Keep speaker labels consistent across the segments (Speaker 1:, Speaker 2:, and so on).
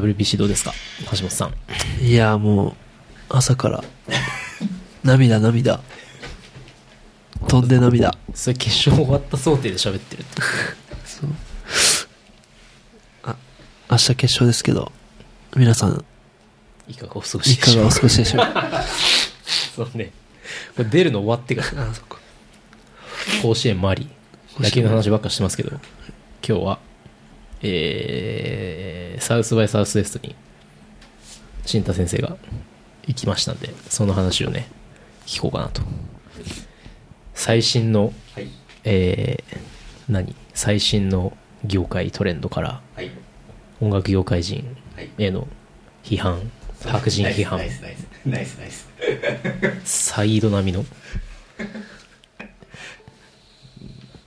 Speaker 1: WBC どうですか？橋本さん。
Speaker 2: いや、もう、朝から、涙涙。飛んで涙。
Speaker 1: それ決勝終わった想定で喋ってる って。
Speaker 2: 明日決勝ですけど、皆さん、
Speaker 1: いかがお過ごし
Speaker 2: い
Speaker 1: でしょう？
Speaker 2: かがお過ごしでしょう？か。
Speaker 1: そうね。これ出るの終わってから、
Speaker 2: あ、そっか。
Speaker 1: 甲子園もあり、野球の話ばっかしてますけど、今日は、えー、サウスバイサウスウエストに、新田先生が行きましたんで、その話をね、聞こうかなと。最新の、
Speaker 3: はい。
Speaker 1: えー、何？最新の業界トレンドから、
Speaker 3: はい。
Speaker 1: 音楽業界人
Speaker 3: はい。
Speaker 1: への批判、白人批判。サイド並みの？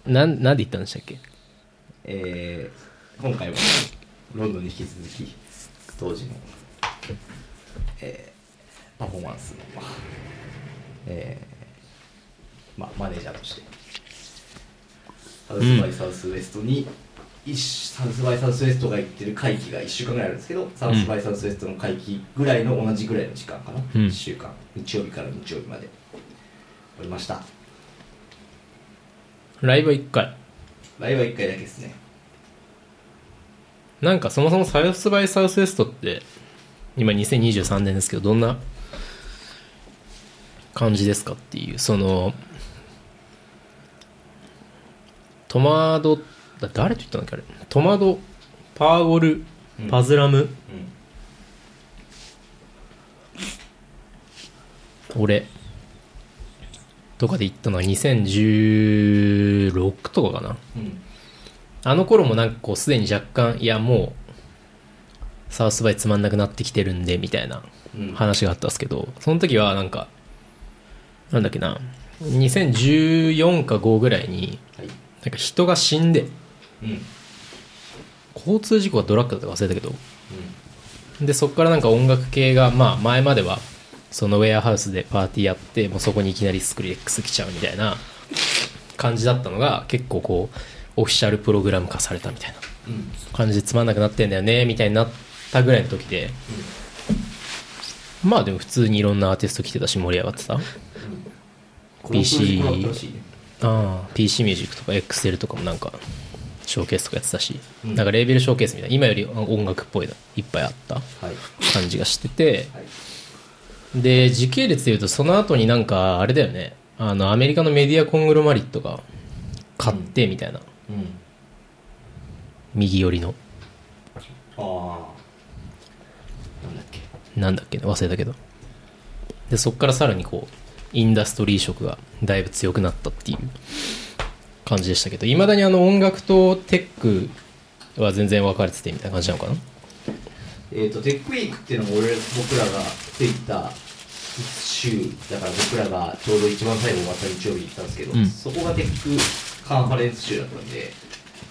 Speaker 1: なん、なんで言ったんでしたっけ？
Speaker 3: えー、今回はロンドンに引き続き当時の、えー、パフォーマンスの、まあえーまあ、マネージャーとしてサウスバイサウスウエストに、一サウスバイサウスウエストが行ってる会期が1週間ぐらいあるんですけどサウスバイサウスウエストの会期ぐらいの同じぐらいの時間かな、
Speaker 1: うん。
Speaker 3: 1週間。日曜日から日曜日まで。おりました。
Speaker 1: ライブは1回。
Speaker 3: ライブは1回だけですね
Speaker 1: なんかそもそもサウスバイサウスウエストって、今2023年ですけど、どんな感じですかっていう、その、トマド、だ誰と言ったんだっけあれ？トマド、パーゴル、パズラム、俺とかで行ったのは2016とかかな。
Speaker 3: うん
Speaker 1: あの頃もなんかこうすでに若干いやもうサウスバイつまんなくなってきてるんでみたいな
Speaker 3: うん。
Speaker 1: 話があったんですけどその時はなんかなんだっけな2014か5ぐらいに
Speaker 3: はい。
Speaker 1: なんか人が死んで
Speaker 3: うん。
Speaker 1: 交通事故がドラッグだったか忘れたけどでそこからなんか音楽系がまあ前まではそのウェアハウスでパーティーやってもうそこにいきなりスクリレックス来ちゃうみたいな感じだったのが結構こうオフィシャルプログラム化されたみたいな。
Speaker 3: うん。
Speaker 1: 感じでつまんなくなってんだよねみたいになったぐらいの時で。まあでも普通にいろんなアーティスト来てたし盛り上がってた。PC
Speaker 3: プロジェクトだったらしいね。
Speaker 1: あ PC ミュージックとか XL とかもなんかショーケースとかやってたし、
Speaker 3: うん。
Speaker 1: なんかレーベルショーケースみたいな。今より音楽っぽいのいっぱいあった。
Speaker 3: はい。
Speaker 1: 感じがしてて。
Speaker 3: はい。
Speaker 1: で時系列でいうとその後になんかあれだよね。あのアメリカのメディアコングロマリットが買ってみたいな、
Speaker 3: うん。
Speaker 1: 右寄りの。
Speaker 3: ああなんだっけ。
Speaker 1: なんだっけね忘れたけど。でそっからさらにこうインダストリー色がだいぶ強くなったっていう。感じでしたけど。いまだにあの音楽とテックは全然分かれててみたいな感じなのかな？
Speaker 3: えっ、と tech week っていうのも俺僕らがついた週だから僕らがちょうど一番最後終わった日曜日に行ったんですけど、
Speaker 1: うん。
Speaker 3: そこがテックカンファレンス週だったんで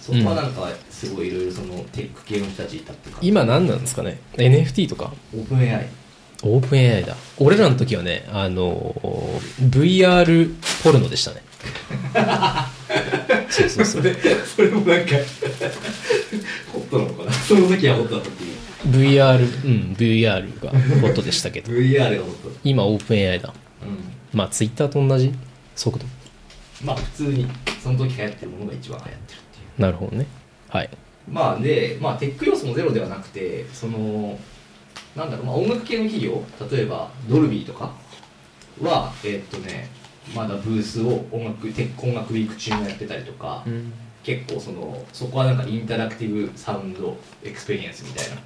Speaker 3: そこはなんかすごいいろいろそのテック系の人たちいたっていうか
Speaker 1: 今何なんですかね？NFT とか？
Speaker 3: OpenAI
Speaker 1: オープン AI だ。俺らの時はねあの VR ポルノでしたね。そうそうそう。
Speaker 3: それそれもなんか ホットなのかな？その時はホットだったっていう
Speaker 1: VR うん VR がホットでしたけど。
Speaker 3: VR がホットだっ
Speaker 1: 今オープン AI だ。
Speaker 3: たうん。
Speaker 1: まあ Twitter と同じ速度。
Speaker 3: まあ普通にその時流行ってるものが一番流行ってるっていう。
Speaker 1: なるほどね。はい。
Speaker 3: まあで、まあ、テック要素もゼロではなくてそのなんだろう、まあ、音楽系の企業例えばドルビーとかはえーっとねまだブースを音楽テック音楽ウィーク中もやってたりとか、結構そのそこはなんか interactive sound experience みたいな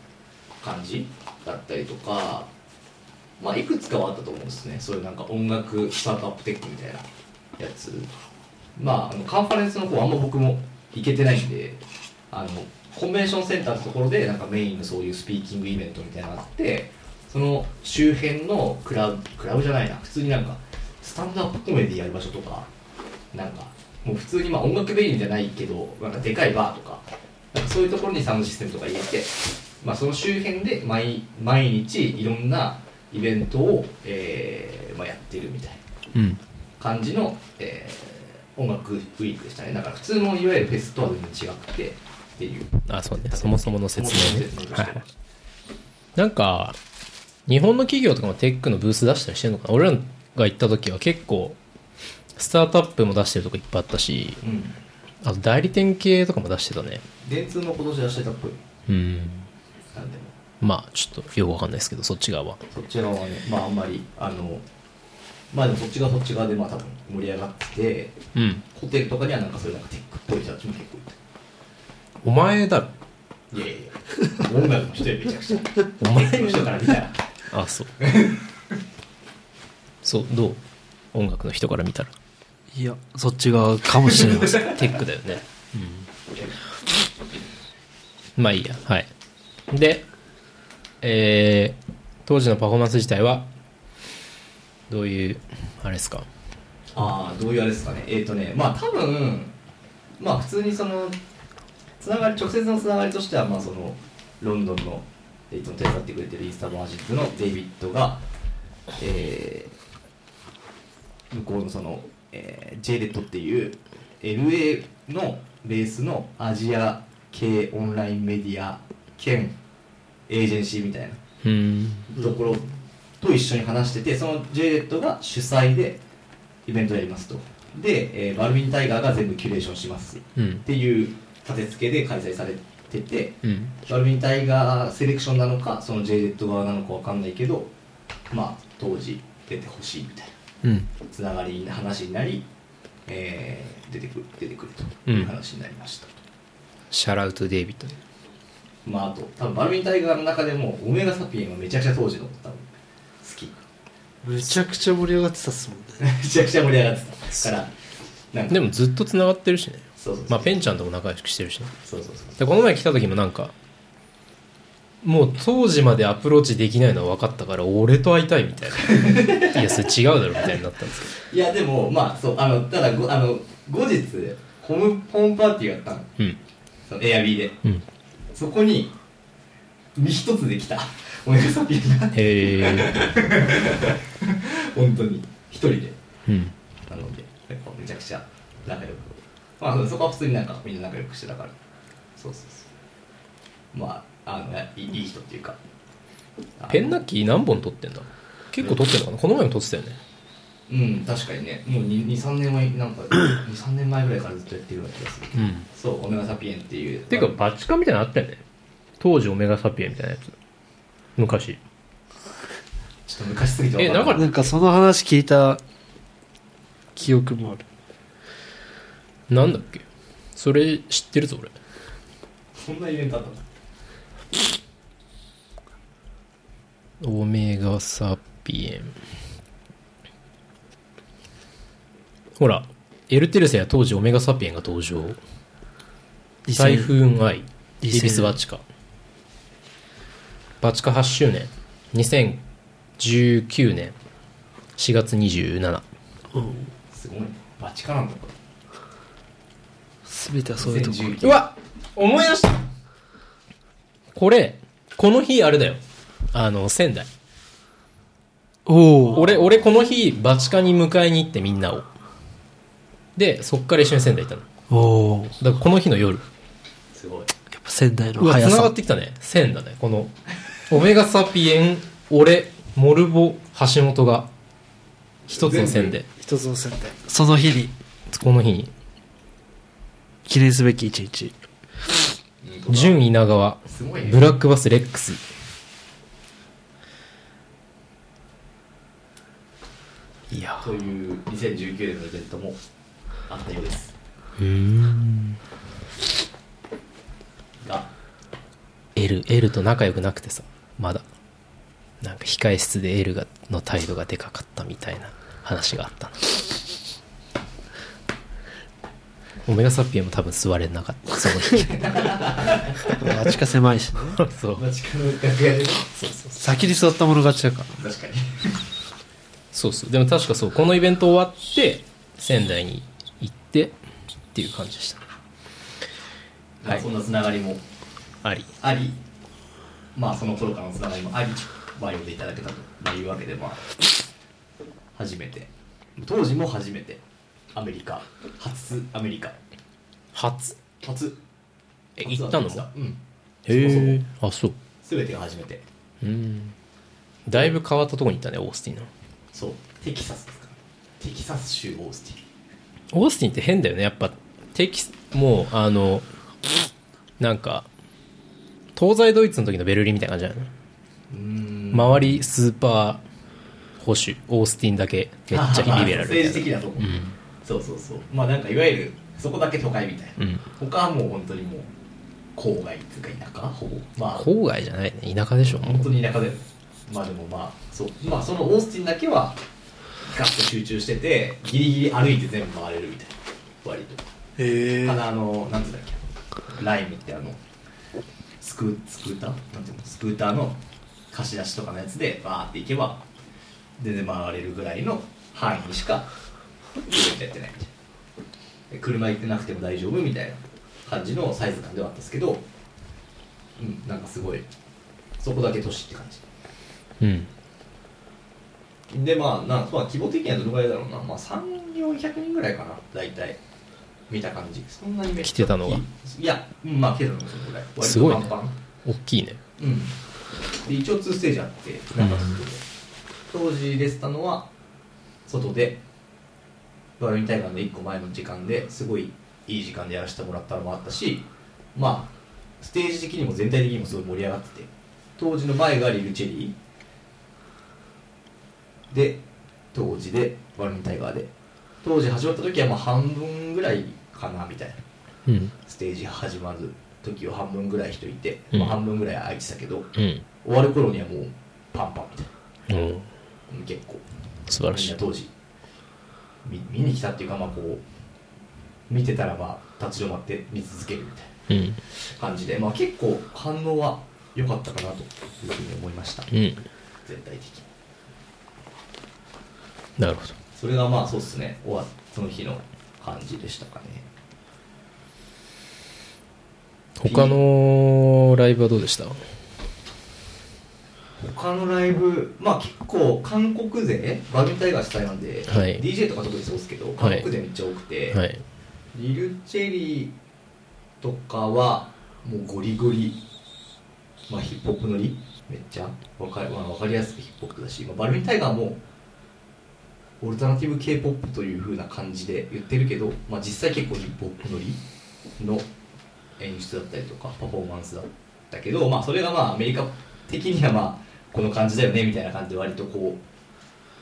Speaker 3: 感じだったりとかまあいくつかはあったと思うんですね。そういうなんか音楽スタートアップテックみたいなやつ。まああのカンファレンスの方あんま僕も行けてないんであのコンベンションセンターのところでなんかメインのそういうスピーキングイベントみたいなのがあってその周辺のクラブクラブじゃないな。普通になんかスタンドアップコメディやる場所とかなんかもう普通にまあ音楽メインじゃないけどなんかでかいバーとかなんかそういうところにサウンドシステムとか入れて、まあ、その周辺で毎毎日いろんなイベントを、えーまあ、やってるみたいな
Speaker 1: うん。
Speaker 3: 感じの、えー音楽ウィークでしたね。だから普通のいわゆるフェスとは全然違くてっていう。
Speaker 1: あそうね。そもそもの説明ね。なんか日本の企業とかもテックのブース出したりしてるのかな。俺らが行った時は結構スタートアップも出してるとこいっぱいあったし
Speaker 3: うん。
Speaker 1: あと代理店系とかも出してたね。
Speaker 3: 電通も今年出してたっぽい。
Speaker 1: うんまあちょっとよくわかんないですけどそっち側は。
Speaker 3: そっち側はねまああんまりあのまあでもそっち側そっち側でまあ多分盛り上がってて
Speaker 1: うん。
Speaker 3: ホテルとかにはなんかそういうなんかテックっぽい人たちも結構い
Speaker 1: お前だ。ろ
Speaker 3: ていやいやいや音楽の人よめちゃくちゃ。
Speaker 1: お前
Speaker 3: の人から見たら。
Speaker 1: あそう。そうどう？音楽の人から見たら。
Speaker 2: いやそっち側かもしれません。
Speaker 1: テックだよね。うん。まあいいや。はいでえー当時のパフォーマンス自体はどういうあれですか？
Speaker 3: ああどういうあれですかね？えっ、とねまあ多分まあ普通にそのつながり直接のつながりとしてはまあそのロンドンのいつも手伝ってくれてるイースターマージックのデイビッドが、えー向こうのその、えー、JLED っていう LA のベースのアジア系オンラインメディア兼エージェンシーみたいな
Speaker 1: うん。
Speaker 3: ところと一緒に話しててその JLED が主催でイベントやりますと。で、えーバルビンタイガーが全部キュレーションしますっ
Speaker 1: うん。
Speaker 3: ていう立て付けで開催されてて
Speaker 1: うん。
Speaker 3: バルビンタイガーセレクションなのかその JLED 側なのかわかんないけどまあ当時出てほしいみたいな
Speaker 1: うん。
Speaker 3: つながりな話になり、えー出てくる出てくるという話になりましたと、
Speaker 1: shout out デイビッドね
Speaker 3: まああと多分 Balming Tiger の中でも Omega Sapien はめちゃくちゃ Tohji の多分好き。
Speaker 2: めちゃくちゃ盛り上がってたっすもんね。
Speaker 3: めちゃくちゃ盛り上がってたからなんか。
Speaker 1: でもずっとつながってるしね。
Speaker 3: そうそうそう。
Speaker 1: まあペンちゃんとも仲良くしてるしね。
Speaker 3: そうそうそう。
Speaker 1: でこの前来た時もなんかもう Tohji までアプローチできないのは分かったから俺と会いたいみたいな。いやそれ違うだろみたいになったんです
Speaker 3: いやでもまあそうあのただごあの後日ホームホームパーティーがあったの。
Speaker 1: けど
Speaker 3: そのエアビーで。
Speaker 1: うんうん
Speaker 3: そこに身一つできたオメガサピエンが
Speaker 1: へえ。
Speaker 3: 本当に。一人で。
Speaker 1: うん。
Speaker 3: なのでめちゃくちゃ仲良く。まあそこは普通になんかみんな仲良くしてたから。そうそうそう。まああのいいいい人っていうか。
Speaker 1: ペンナッキー何本取ってんだ？結構取ってんのかな？この前も取ってたよね
Speaker 3: うん確かにね。もう23年前なんか23年前ぐらいからずっとやってるような気がする
Speaker 1: うん。
Speaker 3: そうオメガサピエンっていう。
Speaker 1: ていうかバチカンみたいなのあったよね。当時オメガサピエンみたいなやつ。昔。
Speaker 3: ちょっと昔すぎて分
Speaker 1: えなんか
Speaker 2: なんかその話聞いた記憶もある。
Speaker 1: なんだっけ？それ知ってるぞ俺。
Speaker 3: そんなイベントあったの？
Speaker 1: オメガサピエンほらエルテルセや当時オメガサピエンが登場。タイフーンアイイ
Speaker 2: 2000
Speaker 1: ビスバチカ。バチカ8周年。2019年。4月27
Speaker 2: う。ん
Speaker 3: すごいね。バチカなんだこ
Speaker 2: 全てはそういうとこ。ろ
Speaker 3: 2019
Speaker 1: うわ思い出した。これこの日あれだよ。あの仙台。
Speaker 2: おお
Speaker 1: 俺俺この日バチカに迎えに行ってみんなをでそっから一緒に仙台行ったの。
Speaker 2: おおや
Speaker 1: だからこの日の夜。
Speaker 3: すごい。
Speaker 2: っぱ仙台の
Speaker 1: うわ
Speaker 2: 速さ。
Speaker 1: 繋がってきたね。線だね。このオメガサピエン俺モルボ橋本が一つの線で。
Speaker 2: 一つの仙台その日に。
Speaker 1: この日に。
Speaker 2: 記念すべき一日。
Speaker 1: 純稲川。
Speaker 3: すごいね。
Speaker 1: ブラックバスレックス。いや。
Speaker 3: という2019年のイベントもあったようです。
Speaker 1: うん
Speaker 3: が
Speaker 1: L, L と仲良くなくてさまだ。なんか控え室で L がの態度がでかかったみたいな話があったなオメガサピエンも多分座れなかった。その日。
Speaker 2: バチカ狭いしね。
Speaker 1: そう。
Speaker 2: 先に座った者勝ちだから。
Speaker 3: 確かに。
Speaker 1: そうそう。でも確かそう。このイベント終わって仙台に行ってっていう感じでした。はい。
Speaker 3: そんなつながりも
Speaker 1: あり。
Speaker 3: あり。まあその頃からのつながりもありまあ呼んでいただけたというわけでまあ初めて。当時も初めて。アメリカ。初アメリカ。
Speaker 1: 初。
Speaker 3: 初。
Speaker 1: え
Speaker 3: 初
Speaker 1: 行ったの？も
Speaker 3: うん。
Speaker 1: へえあそう。
Speaker 3: 全てが初めて。
Speaker 1: うん。だいぶ変わったとこに行ったねオースティンの。
Speaker 3: そう。テキサスですから。テキサス州オースティン
Speaker 1: オースティンって変だよね。やっぱテキスもうあのなんか東西ドイツの時のベルリンみたいな感じじゃない周りスーパー保守オースティンだけめっちゃリベラルみたいな。
Speaker 3: 政治的なとこ、そうそうそう。まあなんかいわゆるそこだけ都会みたいな、
Speaker 1: うん。
Speaker 3: 他はもう本当にもう郊外っていうか田舎？ほぼ。まあ。
Speaker 1: 郊外じゃないね。田舎でしょ。も
Speaker 3: 本
Speaker 1: う
Speaker 3: 当に田舎だよね。まあでもまあそう。まあそのオースティンだけはガッと集中しててギリギリ歩いて全部回れるみたいな割と。
Speaker 2: へ
Speaker 3: ただあのなんていうんだっけ？ライムってあのスクースクーター？なんていうの？スクーターの貸し出しとかのやつでバーって行けば全然回れるぐらいの範囲にしかやってないみたいな。で車行ってなくても大丈夫みたいな感じのサイズ感ではあったんですけどうんなんかすごいそこだけ都市って感
Speaker 1: うん。
Speaker 3: じでまあなんまあ規模的にはどのぐらいだろうな。まあ3400人ぐらいかな。大体。見た感じ。そんなにめっちゃ
Speaker 1: 来てたのが。
Speaker 3: いやうんまあ来てたのがそのぐらい。割と
Speaker 1: すごいね。
Speaker 3: パンパン。
Speaker 1: 大きいね。
Speaker 3: うん。で一応2ステージあって中外で、当時出てたのは外でバルミン大会の1個前の時間ですごいいい時間でやらせてもらったのもあったしまあステージ的にも全体的にもすごい盛り上がってて。当時の前がリルチェリーで当時でバルミンタイガーで。当時始まった時はまあ半分ぐらいかなみたいな。
Speaker 1: うん。
Speaker 3: ステージ始まる時は半分ぐらい人いて、
Speaker 1: うん。
Speaker 3: まあ、半分ぐらい空いてたけど
Speaker 1: うん。
Speaker 3: 終わる頃にはもうパンパンみたいな。
Speaker 1: うん
Speaker 3: う。ん結構。
Speaker 1: 素晴らしい。
Speaker 3: 当時見見に来たっていうかまあこう見てたらまあ立ち止まって見続けるみたい
Speaker 1: うん。
Speaker 3: な感じで、まあ、結構反応は良かったかなというふうに思いました。
Speaker 1: うん。
Speaker 3: 全体的に
Speaker 1: なるほど。
Speaker 3: それがまあそうっすね。終わその日の感じでしたかね。
Speaker 1: 他のライブはどうでした？
Speaker 3: 他のライブまあ結構韓国勢バドミンタイガー主催なんで、
Speaker 1: はい。
Speaker 3: DJ とか特にそうですけど韓国勢めっちゃ多くて、
Speaker 1: はい。
Speaker 3: リルチェリーとかはもうゴリゴリ、まあ、ヒップホップのり？めっちゃわか,、まあ、わかりやすくヒップホップだし、まあ、バルミンタイガーもオルタナティブ k p o p という風な感じで言ってるけど、まあ、実際結構ヒップホップのりの演出だったりとかパフォーマンスだったけど、まあ、それがまあアメリカ的にはまあこの感じだよねみたいな感じで割とこ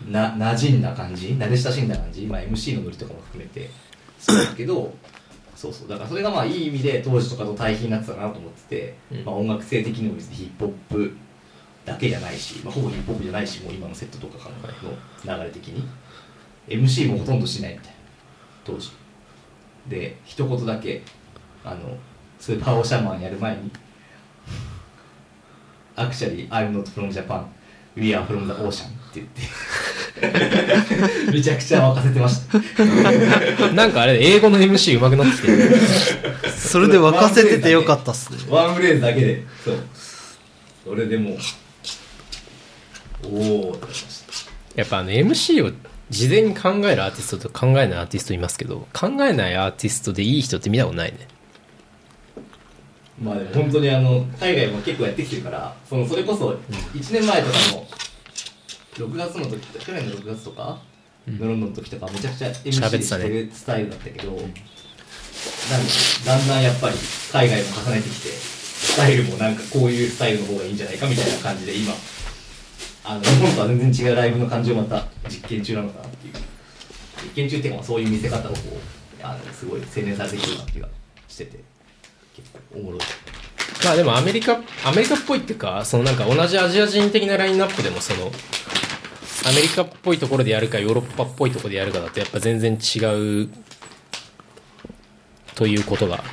Speaker 3: うな馴染んだ感じ慣れ親しんだ感じ、まあ、MC のノリとかも含めてそうだけどそうそう。だからそれがまあいい意味で当時とかと対比になってたなと思ってて、
Speaker 1: うん。
Speaker 3: まあ、音楽性的にも別にヒップホップだけじゃないし、まあ、ほぼヒップホップじゃないしもう今のセットとかからの流れ的に MC もほとんどしないみたいな。当時。で一言だけあのスーパーオーシャンマンやる前に Actually I'm not from Japan We are from the ocean って言って めちゃくちゃ沸かせてました。
Speaker 1: なんかあれ英語の MC 上手くなってきてる。
Speaker 2: それで沸かせててよかったっすね。
Speaker 3: ワンフレーズだけでそう。それでもうおおってなりました。
Speaker 1: やっぱあの MC を事前に考えるアーティストと考えないアーティストいますけど考えないアーティストでいい人って見たことないね。
Speaker 3: まあでも本当にあの海外も結構やってきてるからそのそれこそ1年前とかの6月の時去年の6月とか、のロンドンの時とかめちゃくちゃ MC したて
Speaker 1: ね
Speaker 3: るスタイルだったけど、だんだんやっぱり海外も重ねてきてスタイルもなんかこういうスタイルの方がいいんじゃないかみたいな感じで今あの日本とは全然違うライブの感じをまた実験中なのかなっていう実験中っていうかまあそういう見せ方をこうあのすごい洗練されてきてるなって気がしてて結構おもろい。
Speaker 1: まあでもアメリカアメリカっぽいっていうかそのなんか同じアジア人的なラインナップでもそのアメリカっぽいところでやるかヨーロッパっぽいところでやるかだとやっぱ全然違うということが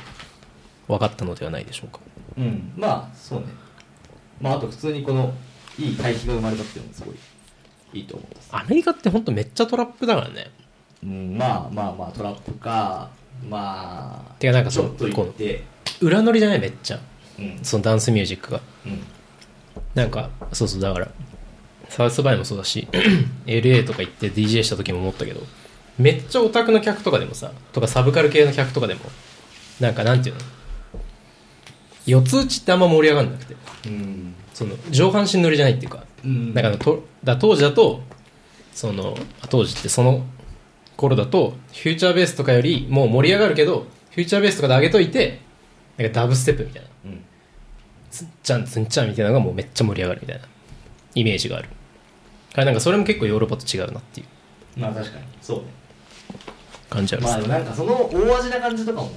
Speaker 1: 分かったのではないでしょうか。
Speaker 3: うん、まあそうね。まああと普通にこのいい対比が生まれたっていうのもすごいいいと思います。
Speaker 1: アメリカって本当めっちゃトラップだからね。
Speaker 3: うんまあまあまあトラップかまあ
Speaker 1: てかなんかその
Speaker 3: ちょっと言って。
Speaker 1: 裏乗りじゃないめっちゃ。
Speaker 3: うん。
Speaker 1: そのダンスミュージックが。
Speaker 3: うん。
Speaker 1: なんかそうそうだからサウスバイもそうだし LA とか行って DJ した時も思ったけどめっちゃオタクの客とかでもさとかサブカル系の客とかでもなんかなんていうの四つ打ちってあんま盛り上がんなくて。
Speaker 3: うん
Speaker 1: その上半身乗りじゃないっていうか
Speaker 3: うん。
Speaker 1: だからとだ当時だとそのあ当時ってその頃だとフューチャーベースとかよりもう盛り上がるけどフューチャーベースとかで上げといてなんかダブステップみたいな。
Speaker 3: うん。
Speaker 1: つんちゃんつんちゃんみたいなのがもうめっちゃ盛り上がるみたいな。イメージがある。からなんかそれも結構ヨーロッパと違うなっていう。
Speaker 3: まあ確かに。そうね。
Speaker 1: 感じある
Speaker 3: まあでもなんかその大味な感じとかも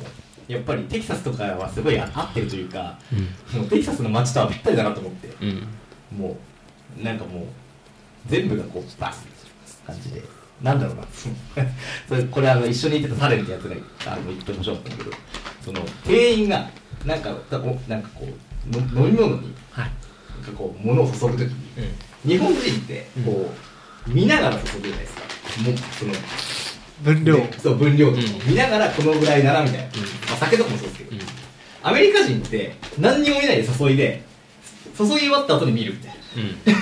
Speaker 3: やっぱりテキサスとかはすごい合ってるというか、もうテキサスの街とはぴったりだなと思って
Speaker 1: うん。
Speaker 3: もうなんかもう全部がこうバス感じで。なんだろうな。それこれあの一緒にいてたサレンってやつがあの言って面白かったんだけどその店員がなんかなんかこうの飲み物に
Speaker 1: はい。
Speaker 3: なんかこう物を注ぐときに日本人ってこう、見ながら注ぐじゃないですか。もうその
Speaker 2: 分量。
Speaker 3: でそう分量とか、
Speaker 1: うん。
Speaker 3: 見ながらこのぐらいならみたいな、
Speaker 1: うん。
Speaker 3: まあ、酒とかもそうですけど、
Speaker 1: うん。
Speaker 3: アメリカ人って何にも見ないで注いで注ぎ終わった後に見るみたい
Speaker 1: うん。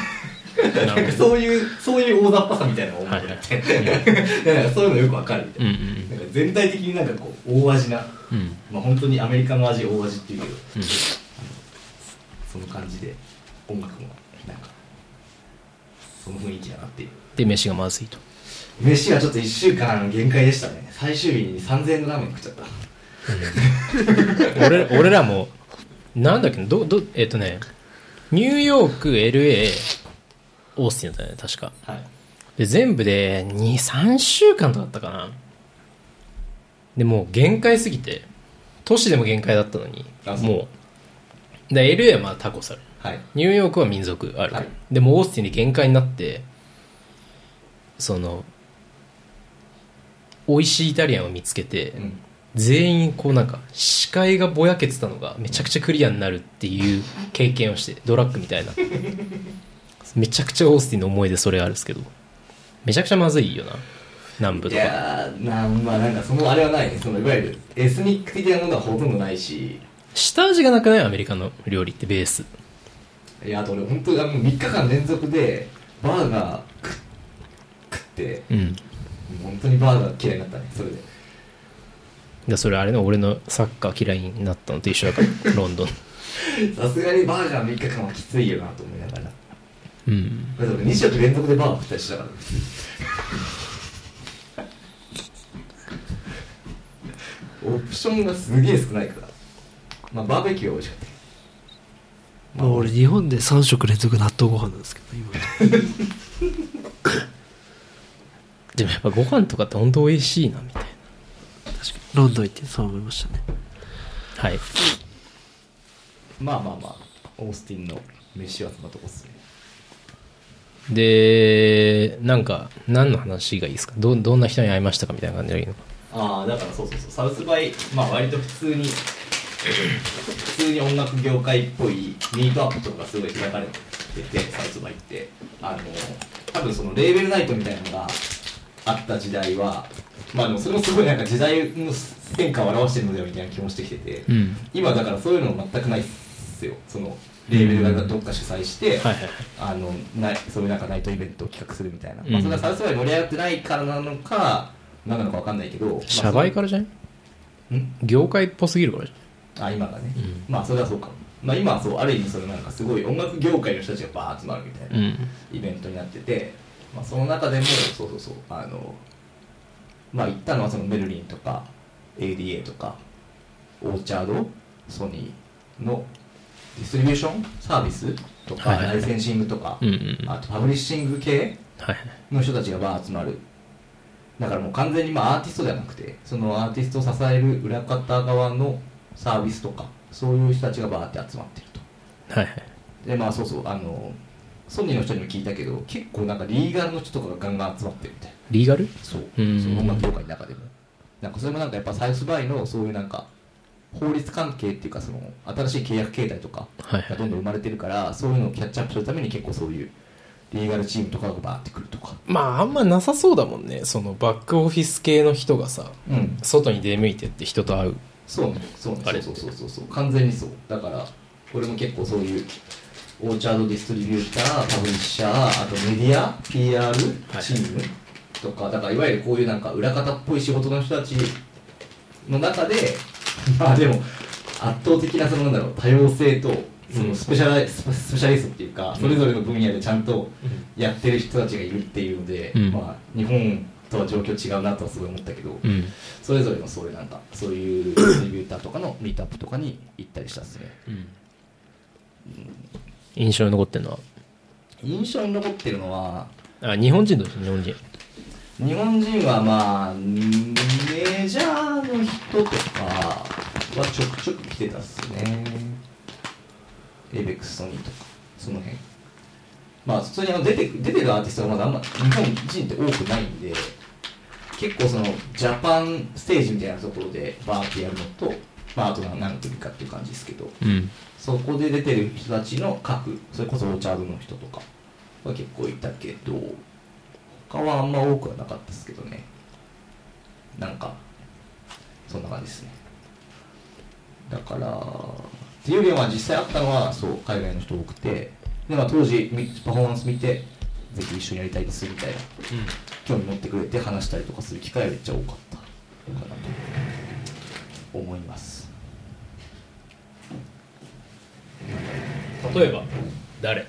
Speaker 3: ななんかそういうそういう大雑把さみたいなのを思って
Speaker 1: はい
Speaker 3: て、なんかそういうのよくわかるみたいな,、
Speaker 1: うんうん
Speaker 3: なんか全体的になんかこう大味な
Speaker 1: うん。
Speaker 3: まあ本当にアメリカの味大味っていうその感じで音楽もなんかその雰囲気だなっていう。
Speaker 1: で飯がまずいと
Speaker 3: 飯はちょっと1週間限界でしたね。最終日に3000円のラーメン食っちゃった。
Speaker 1: 俺 俺らもなんだっけなどどえっ、とねニューヨーク LA オースティンだったよね確か。
Speaker 3: はい。
Speaker 1: で全部で23週間とかだったかな。でもう限界すぎて都市でも限界だったのに
Speaker 3: あそう。
Speaker 1: もう。で LA はまあタコスある。
Speaker 3: はい。
Speaker 1: ニューヨークは民族ある、
Speaker 3: はい。
Speaker 1: でもオースティンで限界になってその美味しいイタリアンを見つけて、
Speaker 3: うん。
Speaker 1: 全員こうなんか視界がぼやけてたのがめちゃくちゃクリアになるっていう 経験をしてドラッグみたいな。めちゃくちゃオースティンの思い出それあるんですけど。めちゃくちゃまずいよな。南部
Speaker 3: い
Speaker 1: とか。
Speaker 3: やーなまあなんかそのあれはないね。そのいわゆるエスニック的なものはほとんどないし。
Speaker 1: 下味がなくないアメリカの料理ってベース。
Speaker 3: いやあと俺本当にあの3日間連続でバーガー食食って
Speaker 1: うん
Speaker 3: 本当にバーガー嫌いになったねそれで。
Speaker 1: でそれあれの俺のサッカー嫌いになったのと一緒だから ロンドン。
Speaker 3: さすがにバーガー3日間はきついよなと思いながら。
Speaker 1: うん。
Speaker 3: だって俺2食連続でバーガー食ったりしたからオプションがすげえ少ないから。まあバーベキューは美味しかった。
Speaker 2: まあ俺日本で3食連続納豆ご飯なんですけど今
Speaker 1: でもやっぱご飯とかって本当美味しいなみたいな。
Speaker 2: 確かに。ロンドン行ってそう思いましたね。
Speaker 1: はい。
Speaker 3: まあまあまあオースティンの飯はそんなとこっすね。
Speaker 1: でなんか何の話がいいですか？どどんな人に会いましたかみたいな感じがいいの？か
Speaker 3: ああだからそうそうそうサウスバイまあ割と普通に 普通に音楽業界っぽいミートアップとかがすごい開かれててサウスバイって。あの多分そのレーベルナイトみたいなのがあった時代はまあでもそれもすごいなんか時代の変化を表してるのではみたいな気もしてきてて、
Speaker 1: うん。
Speaker 3: 今だからそういうの全くないっすよ。そのレーベルがどっか主催して、あのないそういうなんかナイトイベントを企画するみたいな、
Speaker 1: うん。
Speaker 3: まあ、それはサウスバイ盛り上がってないからなのか何なのか分かんないけど、まあ
Speaker 1: 社売からじゃ
Speaker 3: ん？
Speaker 1: 業界っぽすぎるからじ
Speaker 3: あ今がね、
Speaker 1: うん。
Speaker 3: まあそれはそうかも、まあ、今はそうある意味それなんかすごい音楽業界の人たちがバーッ集まるみたいなイベントになってて、まあ、その中でもそうそうそう。あのまあ行ったのはそのメルリンとか ADA とかオーチャードソニーのディストリビューションサービスとか、ライセンシングとか、あとパブリッシング系の人たちがバー集まる。だからもう完全にまあアーティストではなくてそのアーティストを支える裏方側のサービスとかそういう人たちがバーって集まってると。
Speaker 1: はいはい。
Speaker 3: でまあそうそうあのソニーの人にも聞いたけど結構なんかリーガルの人とかがガンガン集まってるみたいな。
Speaker 1: リーガル？
Speaker 3: そう。
Speaker 1: うん。
Speaker 3: その音楽業界の中でも。なんかそれもなんかやっぱサウスバイのそういうなんか法律関係っていうかその新しい契約形態とか
Speaker 1: はいはい。
Speaker 3: がどんどん生まれてるからそういうのをキャッチアップするために結構そういう legal team とかがバーってくるとか。
Speaker 1: まああんまなさそうだもんね。そのバックオフィス系の人がさ
Speaker 3: うん。
Speaker 1: 外に出向いてって人と会う。
Speaker 3: そうね。そうね。そうそうそうそう。完全にそう。だから俺も結構そういうオーチャードディストリビューターパブリッシャーあとメディア PR チームとか、だからいわゆるこういうなんか裏方っぽい仕事の人たちの中で まあでも圧倒的なそのなんだろう多様性とそのスペシャスペシャリストっていうかそれぞれの分野でちゃんとやってる人たちがいるっていうので、
Speaker 1: うん。
Speaker 3: まあ、日本とは状況違うなとはすごい思ったけど、
Speaker 1: うん。
Speaker 3: それぞれのそういうなんかそういうディストリビューターとかのミートアップとかに行ったりしたっすね
Speaker 1: 印象に残ってるのは？
Speaker 3: 印象に残ってるのは
Speaker 1: あ日本人どうでしょう日本人。
Speaker 3: 日本人はまあメジャーの人とかはちょくちょく来てたっすね。エイベックスソニーとかその辺。まあ普通にあの出て出てるアーティストがまだあんま日本人って多くないんで結構そのジャパンステージみたいなところでバーってやるのと、まあ、あと何組かっていう感じですけど。
Speaker 1: うん。
Speaker 3: そこで出てる人たちの各それこそオーチャードの人とか。は結構いたけど。他はあんま多くはなかったですけどね。なんかそんな感じですね。だからっていうよりは実際あったのはそう海外の人多くて。で、まあ、当時みパフォーマンス見てぜひ一緒にやりたいですみたいな。興味持ってくれて話したりとかする機会がめっちゃ多かった。かなと思います
Speaker 1: 例えば誰？
Speaker 3: う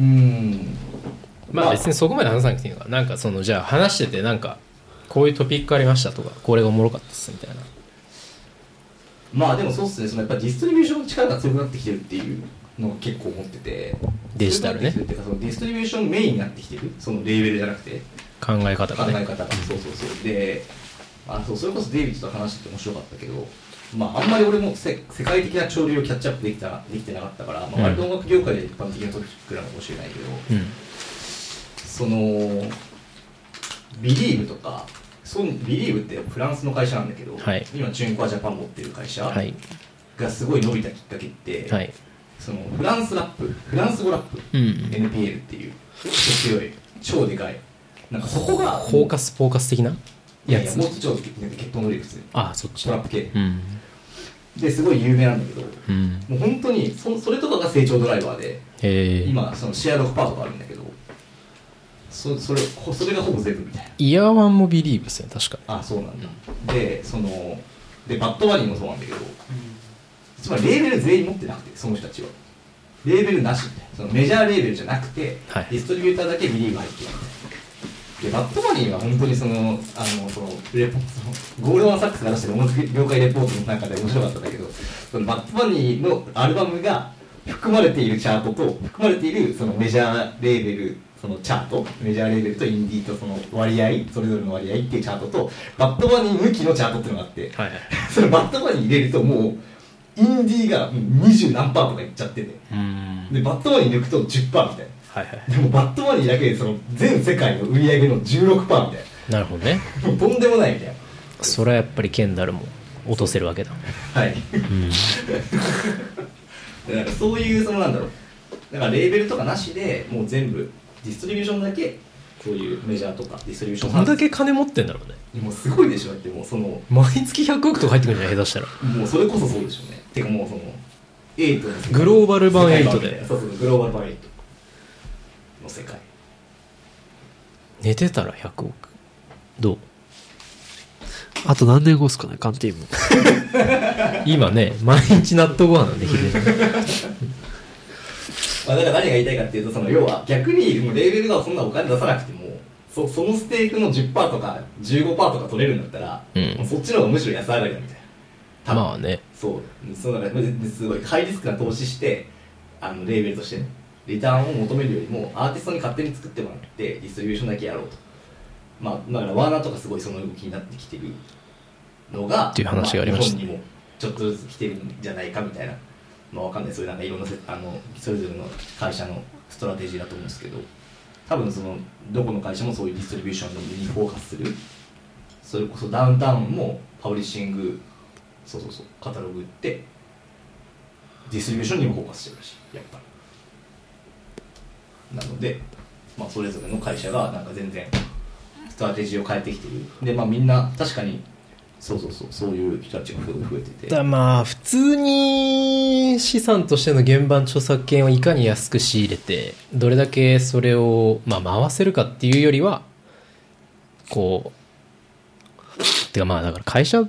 Speaker 3: ーん。
Speaker 1: まあ別にそこまで話さなくていいのか。なんかそのじゃあ話しててなんかこういうトピックありましたとかこれがおもろかったっすみたいな。
Speaker 3: まあでもそうっすね。そのやっぱディストリビューションの力が強くなってきてるっていうのを結構思ってて。
Speaker 1: デジタルね。
Speaker 3: 強くなってきてるっていうかそのディストリビューションメインになってきてる。そのレーベルじゃなくて。
Speaker 1: 考え方がね。
Speaker 3: 考え方。が、そうそうそう。であそうそれこそデイビッドと話してて面白かったけどまああんまり俺もせ世界的な潮流をキャッチアップできたできてなかったから、まあ、割と音楽業界で一般的なトピックなのかもしれないけど、
Speaker 1: うん。
Speaker 3: そのビリーブとかそんビリーブってフランスの会社なんだけど、
Speaker 1: はい。
Speaker 3: 今チューンコアジャパン持ってる会社
Speaker 1: はい。
Speaker 3: がすごい伸びたきっかけって、
Speaker 1: はい。
Speaker 3: そのフランスラップフランス語ラップ、
Speaker 1: うん。
Speaker 3: NPL っていう強い超でかい。なんかそこが
Speaker 1: フォーカスフォーカス的な？い
Speaker 3: や
Speaker 1: やつ。
Speaker 3: いやもうちょっと血統のリ普通に
Speaker 1: あそっち。
Speaker 3: トラップ系。
Speaker 1: うん。
Speaker 3: ですごい有名なんだけど
Speaker 1: うん。
Speaker 3: もう本当にそそれとかが成長ドライバーで
Speaker 1: へえ
Speaker 3: 今そのシェア6%とかあるんだけどそそれほそれがほぼ全部みたいな。
Speaker 1: イヤーワンもビリーブですね確か。
Speaker 3: あそうなんだ、でそのでバッドバニーもそうなんだけど、つまりレーベル全員持ってなくてその人たちは。レーベルなしみたいな。そのメジャーレーベルじゃなくて、
Speaker 1: はい。
Speaker 3: ディストリビューターだけビリーが入ってるみたいなでバッドバニーは本当にそのあのそのレポそのゴールドマン・サックスが出してる音楽業界レポートの中で面白かったんだけどそのバッドバニーのアルバムが含まれているチャートと含まれているそのメジャーレーベルそのチャートメジャーレーベルとインディーとその割合それぞれの割合っていうチャートとバッドバニー抜きのチャートっていうのがあって
Speaker 1: はいはい。
Speaker 3: そのバッドバニー入れるともうインディーが二十何パーとかいっちゃってて。
Speaker 1: うん。
Speaker 3: でバッドバニー抜くと10パーみたい
Speaker 1: はいはい。
Speaker 3: なでもバッドバニーだけでその全世界の売り上げの16パーみたい
Speaker 1: な。るほどね。
Speaker 3: なもうとんでもないみたいな。
Speaker 1: それはやっぱりケンダルも落とせるわけだ。
Speaker 3: はい。
Speaker 1: うん。
Speaker 3: でなんかそういうそのなんだろう。だからレーベルとかなしでもう全部ディストリビューションだけこういうメジャーとかディストリビューション。
Speaker 1: どんだけ金持ってんだろうね。
Speaker 3: もうすごいでしょ。だってもうその
Speaker 1: 毎月100億とか入ってくるんじゃない下手したら。
Speaker 3: もうそれこそそうでしょうね。てかもうその8の世界
Speaker 1: グローバル版8で。
Speaker 3: そうそうグローバル版8の世界。
Speaker 1: 寝てたら100億。どう？
Speaker 2: あと何年後ですかね、カンティーム。
Speaker 1: 今ね毎日納豆ご飯なんで昼。寝
Speaker 3: まあ、だから何が言いたいかっていうとその要は逆にもうレーベルがそんなお金出さなくてもそそのステークの10%とか15%とか取れるんだったら、
Speaker 1: うん。
Speaker 3: そっちの方がむしろ安上がりだみたいな。
Speaker 1: まあね。
Speaker 3: そう。そうだからすごいハイリスクな投資してあのレーベルとしてねリターンを求めるよりもアーティストに勝手に作ってもらってディストリビューションだけやろうと。まあだからワーナーとかすごいその動きになってきてるのが
Speaker 1: っていう話がありました
Speaker 3: 日本にもちょっとずつ来てるんじゃないかみたいなまあわかんない。そういうなんかいろんなせあのそれぞれの会社のストラテジーだと思うんですけど多分そのどこの会社もそういうディストリビューションにフォーカスする。それこそダウンタウンも publishing そうそうそうカタログって distribution にもフォーカスしてるしやっぱりなので、まあ、それぞれの会社がなんか全然 strategy を変えてきてる。でまあみんな確かにそうそうそうそういう人たちが増えてて。
Speaker 1: だまあ普通に資産としての原版著作権をいかに安く仕入れてどれだけそれを、まあ、回せるかっていうよりはこうてかまあだから会社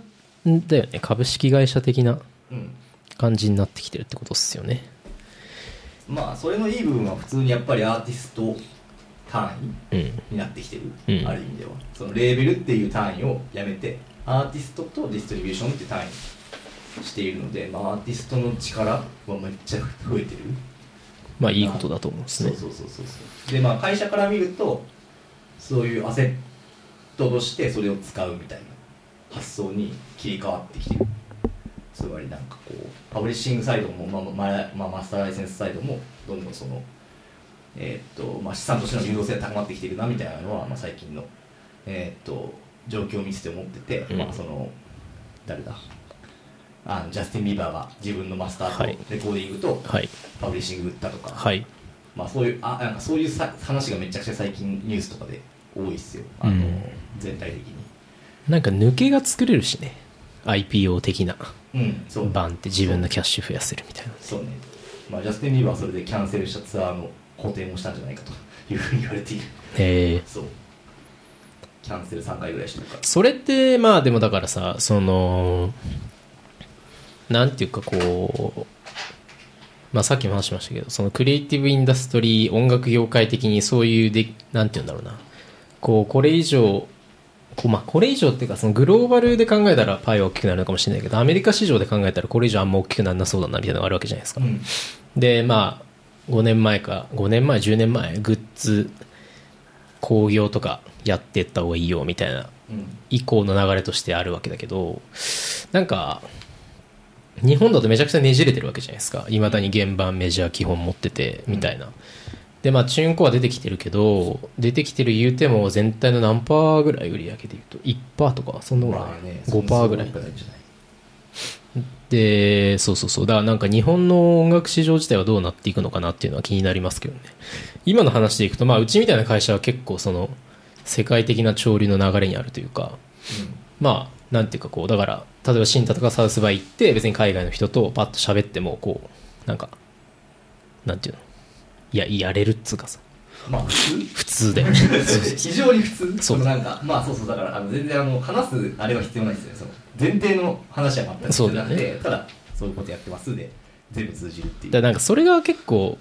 Speaker 1: だよね。株式会社的な
Speaker 3: うん。
Speaker 1: 感じになってきてるってことっすよね
Speaker 3: まあそれのいい部分は普通にやっぱりアーティスト単位
Speaker 1: うん。
Speaker 3: になってきてる、
Speaker 1: うん。
Speaker 3: ある意味では。そのレーベルっていう単位をやめてアーティストとディストリビューションって単位にしているので、まあ、アーティストの力はめっちゃ増えてる。
Speaker 1: まあいいことだと思うんですね。
Speaker 3: そうそうそうそうそう。でまあ会社から見るとそういうアセットとしてそれを使うみたいな発想に切り替わってきてるつまりなんかこうパブリッシングサイドも、まあまあまあ、マスターライセンスサイドもどんどんそのえーっとまあ、資産としての流動性が高まってきてるなみたいなのは、まあ、最近の、えーっと状況を見てて思ってて、
Speaker 1: うん。
Speaker 3: まあ、その誰だ？あのジャスティン・ビーバーが自分のマスターと
Speaker 1: はい。
Speaker 3: レコーディングと
Speaker 1: はい。
Speaker 3: パブリッシング売ったとか、
Speaker 1: はい。
Speaker 3: まあそういうあなんかそういうさ話がめちゃくちゃ最近ニュースとかで多いっすよ。あの、
Speaker 1: うん。
Speaker 3: 全体的に。
Speaker 1: なんか抜けが作れるしね IPO 的な
Speaker 3: うんそう。
Speaker 1: バンって自分のキャッシュ増やせるみたいな。
Speaker 3: そうね。まあジャスティン・ビーバーはそれでキャンセルしたツアーの固定もしたんじゃないかと いうふうに言われている。
Speaker 1: へえ。
Speaker 3: そう。キャンセル3回ぐらいしてるから。
Speaker 1: それってまあでもだからさそのなんていうかこうまあさっきも話しましたけどそのクリエイティブインダストリー音楽業界的にそういうでなんていうんだろうな。こうこれ以上こうまあこれ以上っていうかそのグローバルで考えたらパイは大きくなるのかもしれないけどアメリカ市場で考えたらこれ以上あんま大きくならなそうだなみたいなのがあるわけじゃないですか、
Speaker 3: うん。
Speaker 1: でまあ5年前か5年前10年前グッズ工業とかやってった方がいいよみたいな
Speaker 3: うん。
Speaker 1: 以降の流れとしてあるわけだけどなんか日本だとめちゃくちゃねじれてるわけじゃないですか。いまだに原版メジャー基本持っててみたいな、でまあチューンコア出てきてるけど出てきてる言うても全体の何パーぐらい売り上げで言うと1パーとかそんなぐらい、
Speaker 3: まあね
Speaker 1: 5パーぐらいでそうそうそう。だからなんか日本の音楽市場自体はどうなっていくのかなっていうのは気になりますけどね。今の話でいくとまあうちみたいな会社は結構その世界的な潮流の流れにあるというかまあなんていうかこうだから例えば新タとかサウスバイ行って別に海外の人とパッと喋ってもこうなんかなんていうの？いややれるっつうかさ。
Speaker 3: まあ普通？
Speaker 1: 普通でそうそうそう。
Speaker 3: 非常に普通。
Speaker 1: そう。
Speaker 3: のなんかまあそうそうだからあの全然あの話すあれは必要ない。ですよねその前提の話は全く必要なくて、
Speaker 1: そうだよ
Speaker 3: ただそういうことやってますで全部通じるっていう。
Speaker 1: だからなんかそれが結構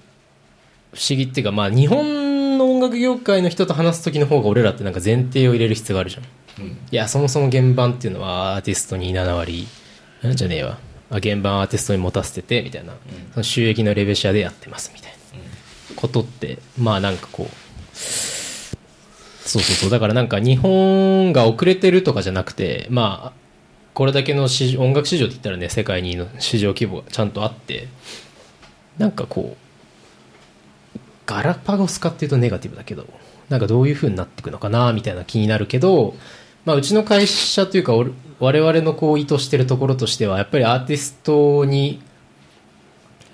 Speaker 1: 不思議っていうかまあ日本の音楽業界の人と話す時の方が俺らってなんか前提を入れる必要があるじゃん。
Speaker 3: うん。
Speaker 1: いやそもそも原版っていうのはアーティストに7割なんじゃねえわ。あ原版アーティストに持たせててみたいな、その収益のレベシアでやってますみたいなことってまあなんかこうそうそうそう。だからなんか日本が遅れてるとかじゃなくてまあこれだけの市音楽市場って言ったらね世界にの市場規模がちゃんとあってなんかこうガラパゴス化っていうとネガティブだけどなんかどういう風になっていくのかなみたいな気になるけど、まあ、うちの会社というか我々のこう意図してるところとしてはやっぱりアーティストに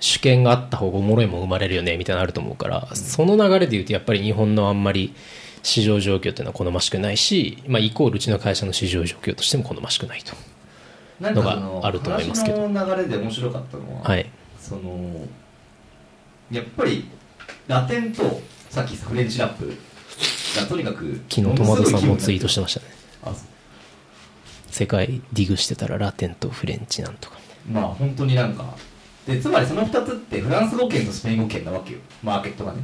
Speaker 1: 主権があった方がおもろいもん生まれるよねみたいなのあると思うから、その流れで言うとやっぱり日本のあんまり市場状況っていうのは好ましくないし、まあ、イコールうちの会社の市場状況としても好ましくないと。
Speaker 3: の
Speaker 1: のがあると思いますけど。
Speaker 3: 話の流れで面白かったのは、
Speaker 1: はい、
Speaker 3: そのやっぱりラテンとさっきフレンチラップがとにかく
Speaker 1: 昨日トマトさんもツイート
Speaker 3: し
Speaker 1: してましたね。世界ディグしてたらラテンとフレンチなんとか。
Speaker 3: まあ本当になんかでつまりその2つってフランス語圏とスペイン語圏なわけよ。マーケットがね。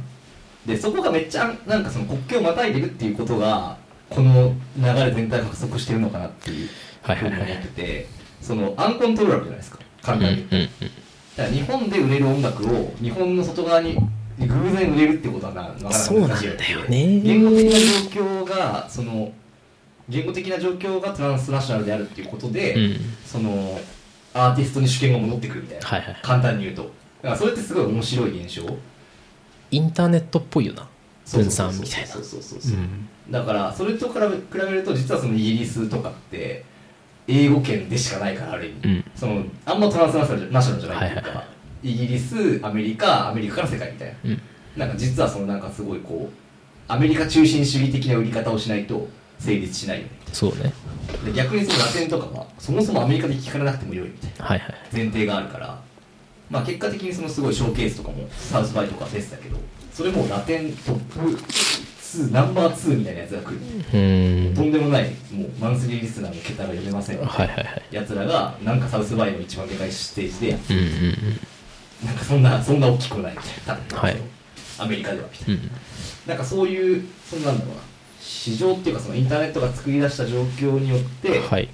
Speaker 3: でそこがめっちゃなんかその国境をまたいでるっていうことがこの流れ全体が加速してるのかなっていうふうに思っててそのアンコントローラブルじゃないですか。簡単にだから日本で売れる音楽を日本の外側に偶然売れるってことはななかなか難しい
Speaker 1: よね。
Speaker 3: 言語的な状況がその言語的な状況がトランスナショナルであるっていうことで、
Speaker 1: うん。
Speaker 3: そのアーティストに主権が戻ってくるみたいな、
Speaker 1: はいはい。
Speaker 3: 簡単に言うと。だからそれってすごい面白い現象。
Speaker 1: インターネットっぽいよな。分散みたいな。
Speaker 3: そうそうそうそう。そう、
Speaker 1: うん。
Speaker 3: だからそれと比べ比べると実はそのイギリスとかって英語圏でしかないからある意味、
Speaker 1: うん。
Speaker 3: そのあんまトランスナショナルじゃないっていうか、
Speaker 1: はいはい。は
Speaker 3: イギリスアメリカアメリカから世界みたいな。
Speaker 1: うん。
Speaker 3: なんか実はそのなんかすごいこうアメリカ中心主義的な売り方をしないと成立しないよね
Speaker 1: そうね。
Speaker 3: で逆にそのラテンとかはそもそもアメリカで聞かれなくてもよいみたいな
Speaker 1: はいはい。
Speaker 3: 前提があるから。まあ結果的にそのすごいショーケースとかもサウスバイとか出てたけどそれもラテントップ2ナンバー2みたいなやつが来る、
Speaker 1: うん。
Speaker 3: とんでもないもうマンスリーリスナーの桁が読めません
Speaker 1: はいはいはい。
Speaker 3: やつらがなんかサウスバイの一番でかいステージでやって
Speaker 1: うんうん。
Speaker 3: なんかそんなそんな大きくないみたいな。
Speaker 1: はい。
Speaker 3: アメリカではみたいな。
Speaker 1: うん。
Speaker 3: なんかそういうそのなんだろうな市場っていうかそのインターネットが作り出した状況によって
Speaker 1: はい。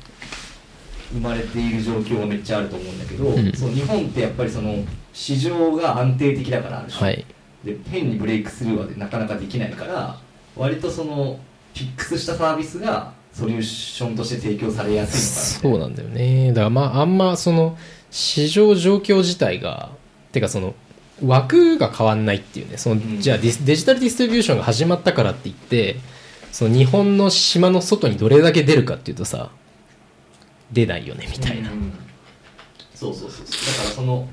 Speaker 3: 生まれている状況はめっちゃあると思うんだけど、
Speaker 1: うん。
Speaker 3: その日本ってやっぱりその市場が安定的だからある種、
Speaker 1: はい。
Speaker 3: で変にブレイクスルーはなかなかできないから割とそのフィックスしたサービスがソリューションとして提供されやすいのかな
Speaker 1: そうなんだよね。だからまああんまその市場状況自体がてかその枠が変わんないっていうね。その、
Speaker 3: ん。
Speaker 1: じゃあデジタルディストリビューションが始まったからって言ってその日本の島の外にどれだけ出るかっていうとさ出ないよねみたいな、
Speaker 3: うん。そうそうそうそう。だからその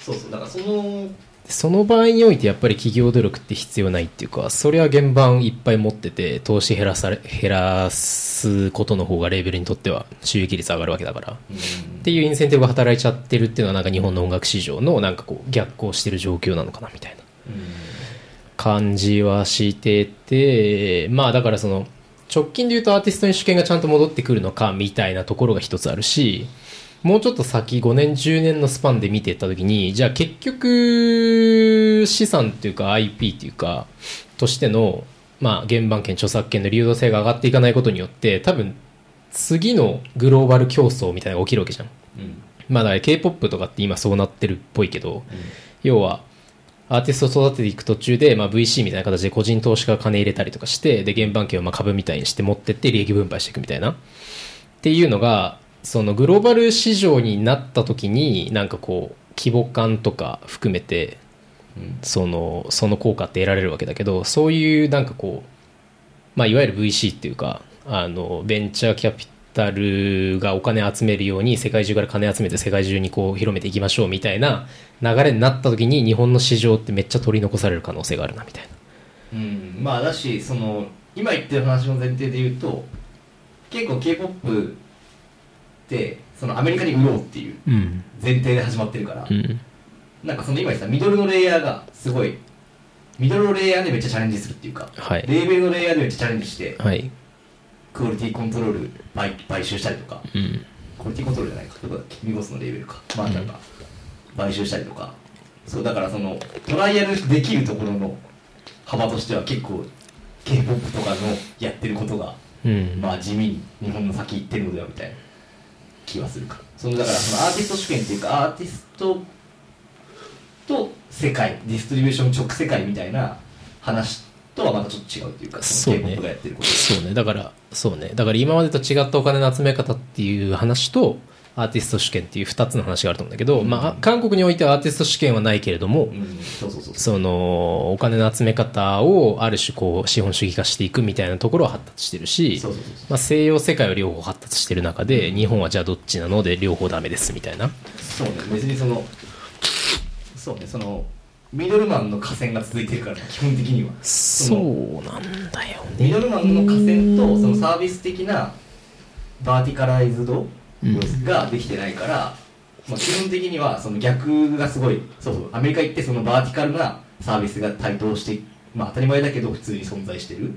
Speaker 3: そうそう。だからその
Speaker 1: その場合においてやっぱり企業努力って必要ないっていうかそれは現場いっぱい持ってて投資減らされ減らすことの方がレーベルにとっては収益率上がるわけだから。っていうインセンティブが働いちゃってるっていうのはなんか日本の音楽市場のなんかこう逆行してる状況なのかなみたいな感じはしててまあだからその直近で言うとアーティストに主権がちゃんと戻ってくるのかみたいなところが一つあるしもうちょっと先5年10年のスパンで見ていった時にじゃあ結局資産っていうか IP っていうかとしてのまあ原版権著作権の流動性が上がっていかないことによって多分次のグローバル競争みたいなのが起きるわけじゃん。
Speaker 3: うん。
Speaker 1: まあだから K-POP とかって今そうなってるっぽいけど、要はアーティストを育てていく途中で、まあ、VC みたいな形で個人投資家が金入れたりとかしてで原版権をまあ株みたいにして持ってって利益分配していくみたいな。っていうのがそのグローバル市場になった時になんかこう規模感とか含めて
Speaker 3: うん
Speaker 1: そのその効果って得られるわけだけどそういうなんかこう、まあ、いわゆる VC っていうかあのベンチャーキャピタルがお金集めるように世界中から金集めて世界中にこう広めていきましょうみたいな流れになった時に日本の市場ってめっちゃ取り残される可能性があるなみたいな。
Speaker 3: うんまあだしその今言ってる話の前提で言うと結構 k p o p ってそのアメリカに売ろうっていう
Speaker 1: うん。
Speaker 3: 前提で始まってるから、
Speaker 1: うん。
Speaker 3: なんかその今言ったミドルのレイヤーがすごいミドルのレイヤーでめっちゃチャレンジするっていうか、
Speaker 1: はい。
Speaker 3: レーベルのレイヤーでめっちゃチャレンジして
Speaker 1: はい
Speaker 3: クオリティコントロール買買収したりとか
Speaker 1: うん。
Speaker 3: クオリティコントロールじゃないか。どこだっけミゴスのレーベルか。まあなんか買収したりとか。そうだからそのトライアルできるところの幅としては結構 k p o p とかのやってることが
Speaker 1: うん。
Speaker 3: まあ地味に日本の先行ってるのではみたいな気はするか。そのだからそのアーティスト主権っていうかアーティストと世界ディストリビューション直世界みたいな話とはまたちょっと違うっていうか
Speaker 1: そうね。そうね。だからそうね。だから今までと違ったお金の集め方っていう話とアーティスト主権っていう2つの話があると思うんだけど、まあ韓国においてはアーティスト主権はないけれども、
Speaker 3: うんそ
Speaker 1: のお金の集め方をある種こう資本主義化していくみたいなところは発達してるし西洋世界は両方発達してる中で日本はじゃあどっちなので両方ダメですみたいな。
Speaker 3: そうね。別にそのそうね。そのミドルマンの河川が続いてるから基本的には。
Speaker 1: そうなんだよ。
Speaker 3: ミ
Speaker 1: ね
Speaker 3: ドルマンの河川とそのサービス的なverticalized ができてないから、まあ、基本的にはその逆がすごいそうそうアメリカ行ってその vertical なサービスが台頭してまあ当たり前だけど普通に存在してる、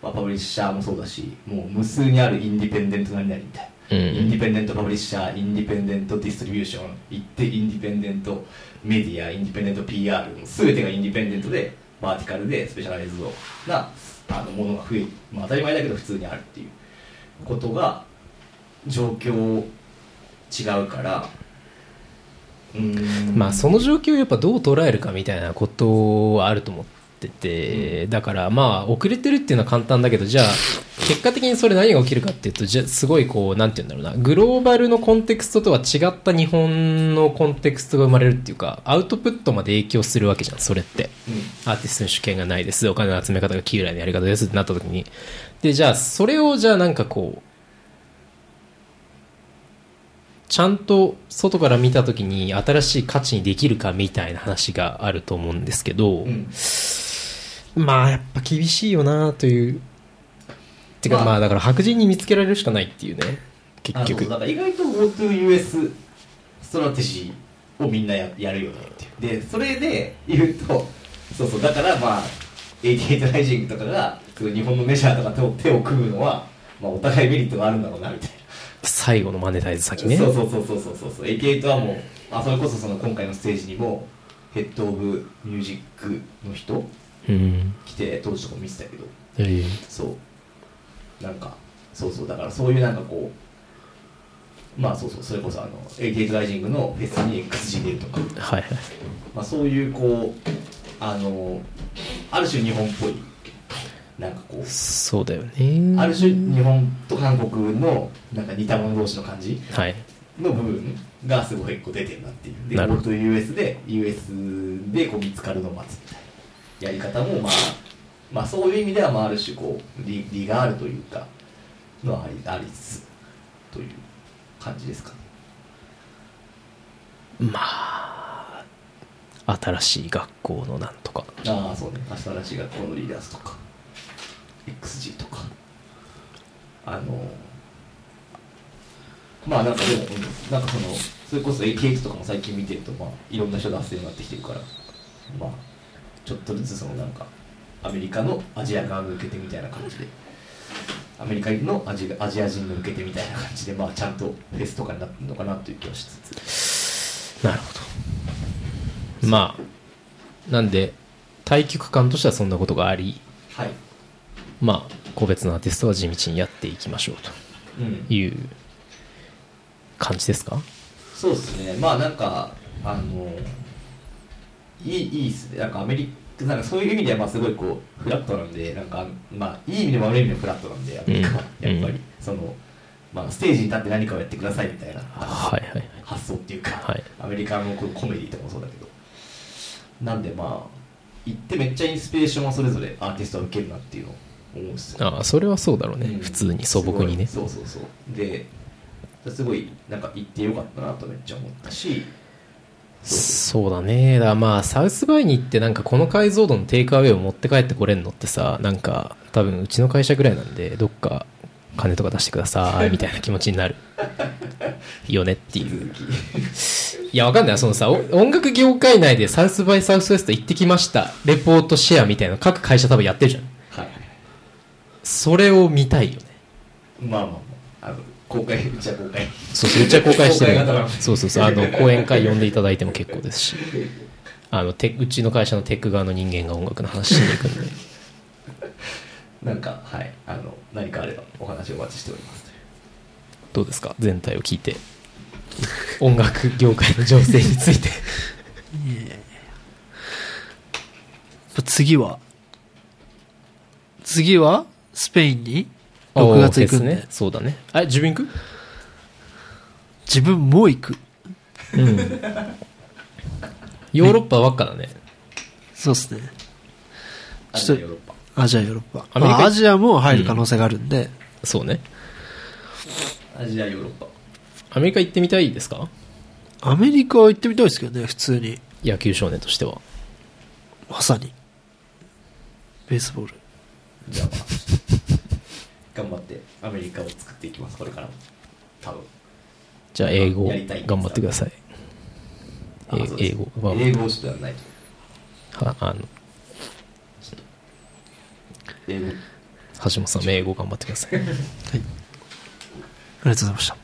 Speaker 3: まあ、 publisher もそうだしもう無数にある independent 何々みたいな。
Speaker 1: うん。
Speaker 3: independent publisher、independent distribution、行ってインディペンデントメディア、インディペンデント PR、すべてが independent で、 vertical で specializedなあのものが増えまあ、当たり前だけど普通にあるっていう。ことが状況違うから、
Speaker 1: まあその状況をやっぱどう捉えるかみたいなことはあると思ってて、だからまあ遅れてるっていうのは簡単だけどじゃあ結果的にそれ何が起きるかっていうとじゃあすごいこうなんて言うんだろうな。グローバルのコンテクストとは違った日本のコンテクストが生まれるっていうかアウトプットまで影響するわけじゃんそれって。アーティストの主権がないですお金の集め方が旧来のやり方ですってなった時に。でじゃあそれをじゃあなんかこうちゃんと外から見た時に新しい価値にできるかみたいな話があると思うんですけど、
Speaker 3: うん
Speaker 1: まあやっぱ厳しいよなというてか
Speaker 3: まあ
Speaker 1: まあだから白人に見つけられるしかないっていうね結局。
Speaker 3: だから意外と GoToUS ストラテジーをみんなややるよねっていう。でそれで言うとそうそうだからまあ88ライジングとかが日本のメジャーとかと手を組むのは、まあ、お互いメリットがあるんだろうなみたいな。
Speaker 1: 最後のマネタイズ先ね。
Speaker 3: そうそうそうそうそうそうそう。88はもうあそれこそその今回のステージにもヘッド・オブ・ミュージックの人
Speaker 1: うん
Speaker 3: 来て当時とか見てたけど。
Speaker 1: ええ。
Speaker 3: そう。なんかそうそう。だからそういうなんかこうまあそうそう。それこそあの88ライジングのフェスに XG 出るとか、
Speaker 1: はいはい。
Speaker 3: まあ、そういうこうあのある種日本っぽいなんかこう。
Speaker 1: そうだよね。
Speaker 3: ある種日本と韓国のなんか似た者同士の感じ
Speaker 1: はい。
Speaker 3: の部分がすごいこう出てるなっていう。で GoToUS で US でこう見つかるのを待つみたいなやり方もまあまあそういう意味ではまあある種こう利利があるというかのはありありつつという感じですかね。
Speaker 1: まあ新しい学校のなんとか。
Speaker 3: ああそうね。新しい学校のリーダーズとか XG とか。あのまあなんかでもうんなんかそのそれこそ AKX とかも最近見てるとまあいろんな人が出せるようになってきてるからまあちょっとずつそのなんかアメリカのアジア側向けてみたいな感じでアメリカのアジアアジア人の受けてみたいな感じでまあちゃんとフェスとかになってるのかなという気はしつつ。
Speaker 1: なるほど。まあなんで対局観としてはそんなことがあり
Speaker 3: はい。
Speaker 1: まあ個別のアーティストは地道にやっていきましょう
Speaker 3: うん。
Speaker 1: という感じですか？
Speaker 3: そうですね。まあなんかあのいいいいっす。ねなんかアメリカなんかそういう意味ではまあすごいこうフラットなんでなんかまあいい意味でも悪い意味でもフラットなんでアメリカは
Speaker 1: うん。
Speaker 3: やっぱり、
Speaker 1: うん
Speaker 3: そのまあステージに立って何かをやってくださいみたいな
Speaker 1: はいはいはい。
Speaker 3: 発想っていうか、
Speaker 1: はい。
Speaker 3: アメリカのこうコメディとかもそうだけど。なんでまあ行ってめっちゃインスピレーションはそれぞれアーティストは受けるなっていうのを思うんですよ。
Speaker 1: ああそれはそうだろうね、
Speaker 3: うん。
Speaker 1: 普通に素朴にね。
Speaker 3: そうそうそう。ですごいなんか行ってよかったなとめっちゃ思ったしそう
Speaker 1: だね。だまあサウスバイに行ってなんかこの解像度のテイクアウェイを持って帰ってこれんのってさなんか多分うちの会社ぐらいなんでどっか金とか出してください みたいな気持ちになる。よねっていう。いやわかんない。そのさお音楽業界内でサウスバイサウスウエスト行ってきました。レポートシェアみたいなの各会社多分やってるじゃん。
Speaker 3: はい。
Speaker 1: それを見たいよね。
Speaker 3: まあまあまあ。あの公開うちは公開。
Speaker 1: そうそううちは公開してる。そうそうそう。あの講演会呼んでいただいても結構ですし。あのテうちの会社のテック側の人間が音楽の話しに行くんで。
Speaker 3: なんかはい。あの何かあればお話をお待ちしております
Speaker 1: どうですか？全体を聞いて。音楽業界の情勢について。
Speaker 2: 次は？次は？スペインに？6月行くんで、
Speaker 1: ね。そうだね。あ自分行く？
Speaker 2: 自分も行く。
Speaker 1: うん。ヨーロッパばっかだね。
Speaker 2: そうですね。
Speaker 3: ア
Speaker 2: ちょっと
Speaker 3: ジアヨーロッパ。
Speaker 2: アジアヨーロッパ。
Speaker 1: アメリカ？
Speaker 2: まあ、アジアも入る可能性があるんで、
Speaker 1: そうね。
Speaker 3: アジアヨーロッパ。
Speaker 1: アメリカ行ってみたいですか？
Speaker 2: アメリカは行ってみたいですけどね普通に。
Speaker 1: 野球少年としては。
Speaker 2: まさに。ベースボール。
Speaker 3: じゃあ頑張ってアメリカを作っていきますこれからも。多分。
Speaker 1: じゃあ英語頑張ってください。英語は
Speaker 3: 英語。をちょっとやらないと。
Speaker 1: はあの
Speaker 3: 英語。
Speaker 1: 橋本さんも英語頑張ってください。
Speaker 2: ありがとうございました